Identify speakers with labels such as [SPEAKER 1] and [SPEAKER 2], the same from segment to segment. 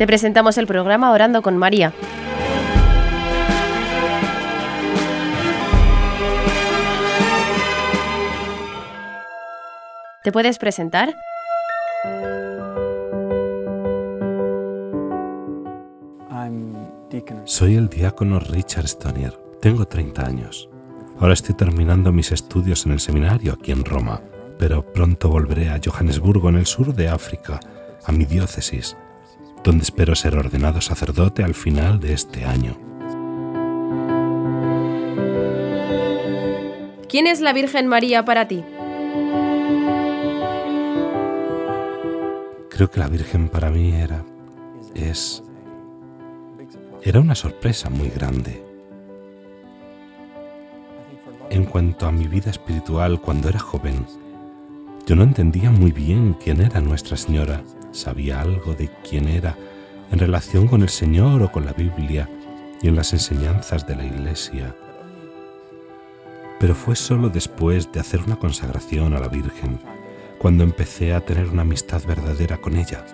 [SPEAKER 1] Te presentamos el programa Orando con María. ¿Te puedes presentar?
[SPEAKER 2] Soy el diácono Richard Stonier. Tengo 30 años. Ahora estoy terminando mis estudios en el seminario aquí en Roma, pero pronto volveré a Johannesburgo en el sur de África, a mi diócesis, donde espero ser ordenado sacerdote al final de este año.
[SPEAKER 1] ¿Quién es la Virgen María para ti?
[SPEAKER 2] Creo que la Virgen para mí era, es, era una sorpresa muy grande. En cuanto a mi vida espiritual cuando era joven, yo no entendía muy bien quién era Nuestra Señora. Sabía algo de quién era en relación con el Señor o con la Biblia y en las enseñanzas de la Iglesia. Pero fue solo después de hacer una consagración a la Virgen cuando empecé a tener una amistad verdadera con ella,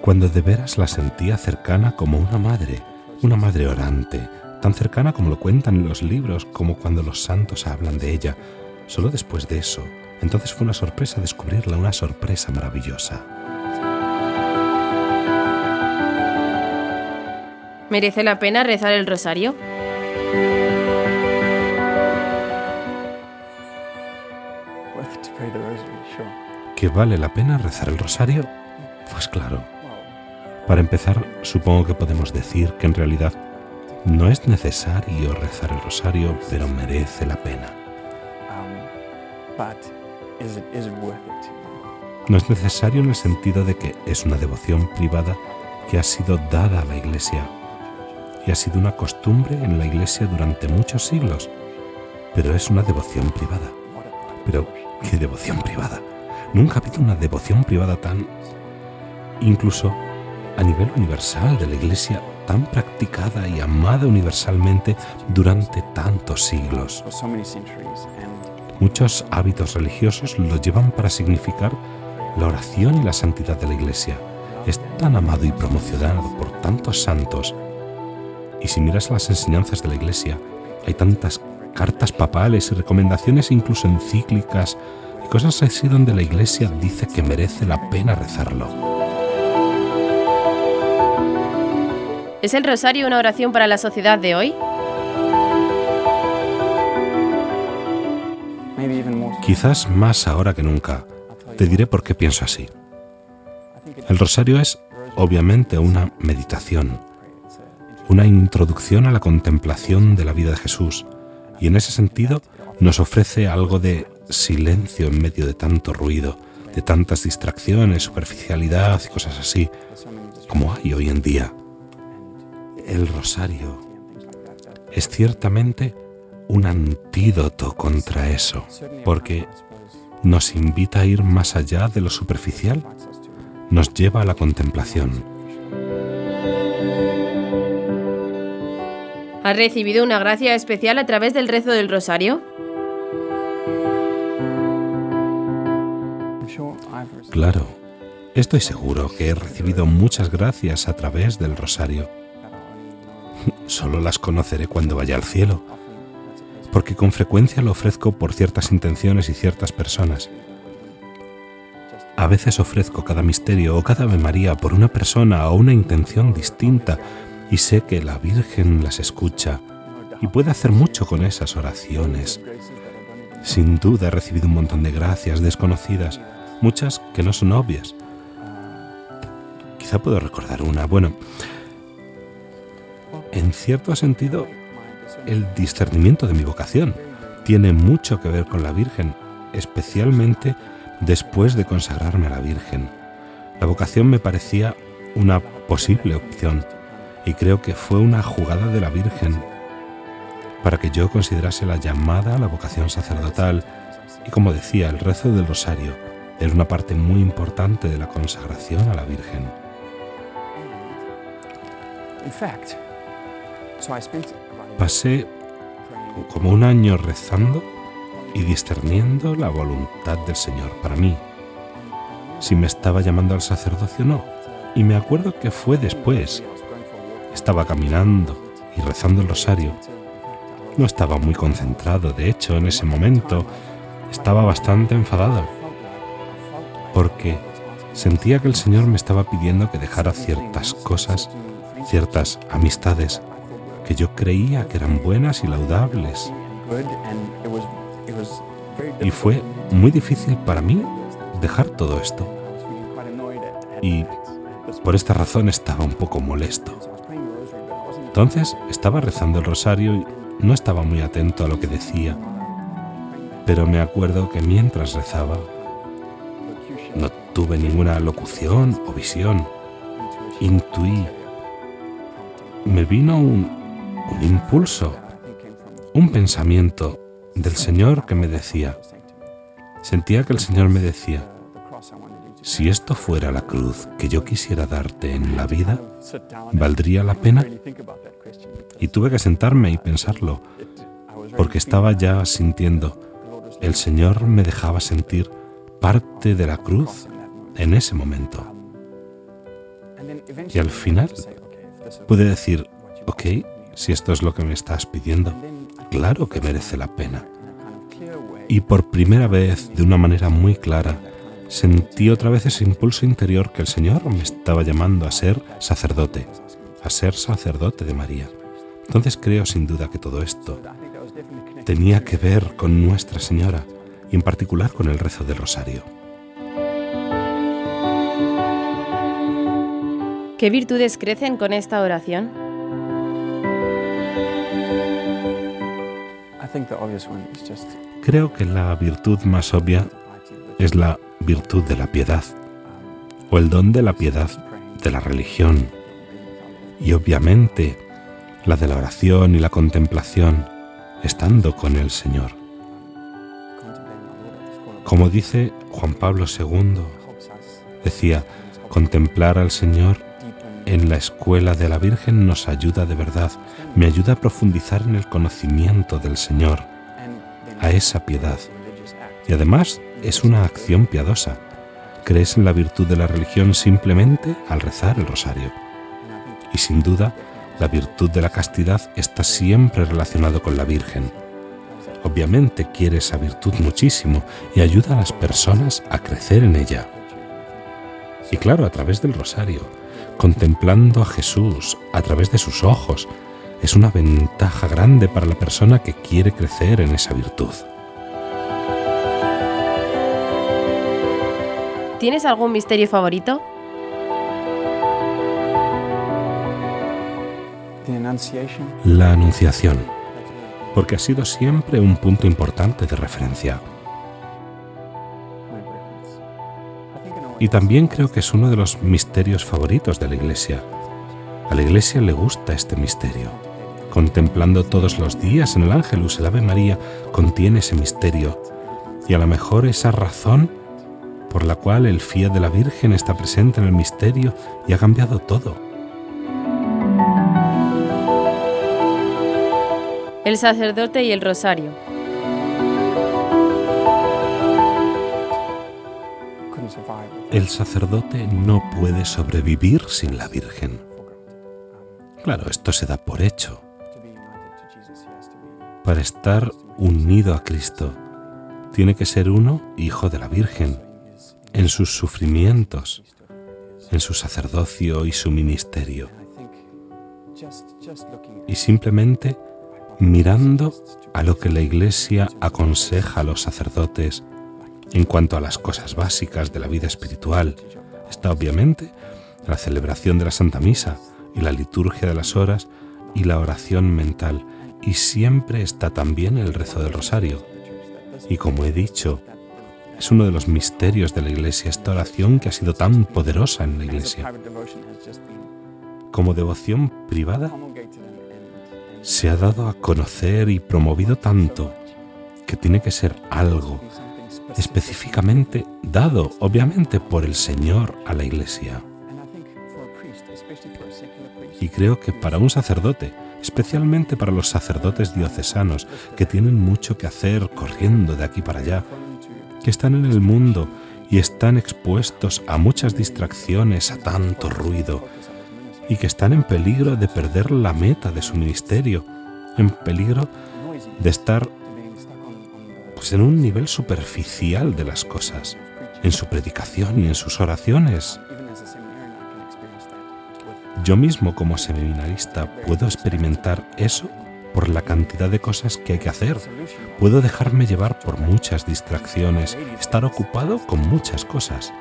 [SPEAKER 2] cuando de veras la sentía cercana como una madre, una madre orante, tan cercana como lo cuentan en los libros, como cuando los santos hablan de ella. Solo después de eso, entonces fue una sorpresa descubrirla, una sorpresa maravillosa.
[SPEAKER 1] ¿Merece la pena rezar el rosario?
[SPEAKER 2] ¿Que vale la pena rezar el rosario? Pues claro. Para empezar, supongo que podemos decir que en realidad no es necesario rezar el rosario, pero merece la pena. No es necesario en el sentido de que es una devoción privada que ha sido dada a la Iglesia y ha sido una costumbre en la Iglesia durante muchos siglos, pero es una devoción privada. Pero, ¿qué devoción privada? Nunca ha habido una devoción privada tan, incluso a nivel universal de la Iglesia, tan practicada y amada universalmente durante tantos siglos. Muchos hábitos religiosos lo llevan para significar la oración y la santidad de la Iglesia. Es tan amado y promocionado por tantos santos. Y si miras las enseñanzas de la Iglesia, hay tantas cartas papales y recomendaciones, incluso encíclicas, y cosas así donde la Iglesia dice que merece la pena rezarlo.
[SPEAKER 1] ¿Es el rosario una oración para la sociedad de hoy?
[SPEAKER 2] Quizás más ahora que nunca. Te diré por qué pienso así. El rosario es obviamente una meditación, una introducción a la contemplación de la vida de Jesús, y en ese sentido nos ofrece algo de silencio en medio de tanto ruido, de tantas distracciones, superficialidad y cosas así, como hay hoy en día el rosario es ciertamente un antídoto contra eso, porque nos invita a ir más allá de lo superficial, nos lleva a la contemplación.
[SPEAKER 1] ¿Has recibido una gracia especial a través del rezo del rosario?
[SPEAKER 2] Claro, estoy seguro que he recibido muchas gracias a través del rosario solo las conoceré cuando vaya al cielo, porque con frecuencia lo ofrezco por ciertas intenciones y ciertas personas. A veces ofrezco cada misterio o cada Ave María por una persona o una intención distinta y sé que la Virgen las escucha y puede hacer mucho con esas oraciones. Sin duda he recibido un montón de gracias desconocidas, muchas que no son obvias. Quizá puedo recordar una. Bueno, en cierto sentido, el discernimiento de mi vocación tiene mucho que ver con la Virgen, especialmente después de consagrarme a la Virgen. La vocación me parecía una posible opción y creo que fue una jugada de la Virgen para que yo considerase la llamada a la vocación sacerdotal y como decía, el rezo del rosario era una parte muy importante de la consagración a la Virgen. Pasé como un año rezando y discerniendo la voluntad del Señor para mí. Si me estaba llamando al sacerdocio o no. Y me acuerdo que fue después. Estaba caminando y rezando el rosario. No estaba muy concentrado, de hecho, en ese momento estaba bastante enfadado, porque sentía que el Señor me estaba pidiendo que dejara ciertas cosas, ciertas amistades que yo creía que eran buenas y laudables. Y fue muy difícil para mí dejar todo esto. Y por esta razón estaba un poco molesto. Entonces estaba rezando el rosario y no estaba muy atento a lo que decía, pero me acuerdo que mientras rezaba no tuve ninguna locución o visión. Intuí. Me vino un, un impulso, un pensamiento del Señor que me decía, sentía que el Señor me decía, si esto fuera la cruz que yo quisiera darte en la vida, ¿valdría la pena? Y tuve que sentarme y pensarlo, porque estaba ya sintiendo, el Señor me dejaba sentir parte de la cruz en ese momento. Y al final pude decir, ok, si esto es lo que me estás pidiendo, claro que merece la pena. Y por primera vez, de una manera muy clara, sentí otra vez ese impulso interior que el Señor me estaba llamando a ser sacerdote, a ser sacerdote de María. Entonces creo sin duda que todo esto tenía que ver con Nuestra Señora y en particular con el rezo del rosario.
[SPEAKER 1] ¿Qué virtudes crecen con esta oración?
[SPEAKER 2] Creo que la virtud más obvia es la virtud de la piedad o el don de la piedad de la religión y obviamente la de la oración y la contemplación estando con el Señor. Como dice Juan Pablo II, decía, contemplar al Señor en la escuela de la Virgen nos ayuda de verdad, me ayuda a profundizar en el conocimiento del Señor, a esa piedad. Y además es una acción piadosa. Crees en la virtud de la religión simplemente al rezar el rosario. Y sin duda, la virtud de la castidad está siempre relacionado con la Virgen. Obviamente quiere esa virtud muchísimo y ayuda a las personas a crecer en ella. Y claro, a través del rosario, contemplando a Jesús a través de sus ojos, es una ventaja grande para la persona que quiere crecer en esa virtud.
[SPEAKER 1] ¿Tienes algún misterio favorito?
[SPEAKER 2] La Anunciación, porque ha sido siempre un punto importante de referencia. Y también creo que es uno de los misterios favoritos de la Iglesia. A la Iglesia le gusta este misterio. Contemplando todos los días en el Ángelus el Ave María contiene ese misterio. Y a lo mejor esa razón por la cual el fiat de la Virgen está presente en el misterio y ha cambiado todo.
[SPEAKER 1] El sacerdote y el rosario.
[SPEAKER 2] El sacerdote no puede sobrevivir sin la Virgen. Claro, esto se da por hecho. Para estar unido a Cristo, tiene que ser uno hijo de la Virgen en sus sufrimientos, en su sacerdocio y su ministerio. Y simplemente mirando a lo que la Iglesia aconseja a los sacerdotes en cuanto a las cosas básicas de la vida espiritual, está obviamente la celebración de la Santa Misa y la liturgia de las horas y la oración mental, y siempre está también el rezo del rosario. Y como he dicho, es uno de los misterios de la Iglesia, esta oración que ha sido tan poderosa en la Iglesia. Como devoción privada, se ha dado a conocer y promovido tanto que tiene que ser algo específicamente dado, obviamente, por el Señor a la Iglesia. Y creo que para un sacerdote, especialmente para los sacerdotes diocesanos, que tienen mucho que hacer corriendo de aquí para allá, que están en el mundo y están expuestos a muchas distracciones, a tanto ruido, y que están en peligro de perder la meta de su ministerio, en peligro de estar pues, en un nivel superficial de las cosas, en su predicación y en sus oraciones. Yo mismo como seminarista puedo experimentar eso por la cantidad de cosas que hay que hacer. Puedo dejarme llevar por muchas distracciones, estar ocupado con muchas cosas.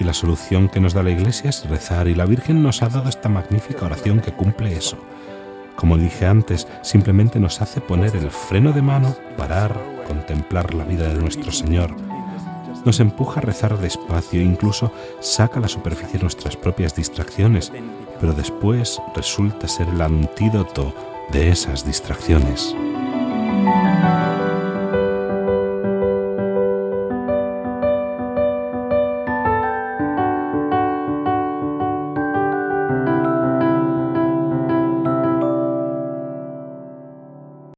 [SPEAKER 2] Y la solución que nos da la Iglesia es rezar y la Virgen nos ha dado esta magnífica oración que cumple eso. Como dije antes, simplemente nos hace poner el freno de mano, parar, contemplar la vida de nuestro Señor. Nos empuja a rezar despacio incluso saca a la superficie nuestras propias distracciones, pero después resulta ser el antídoto de esas distracciones.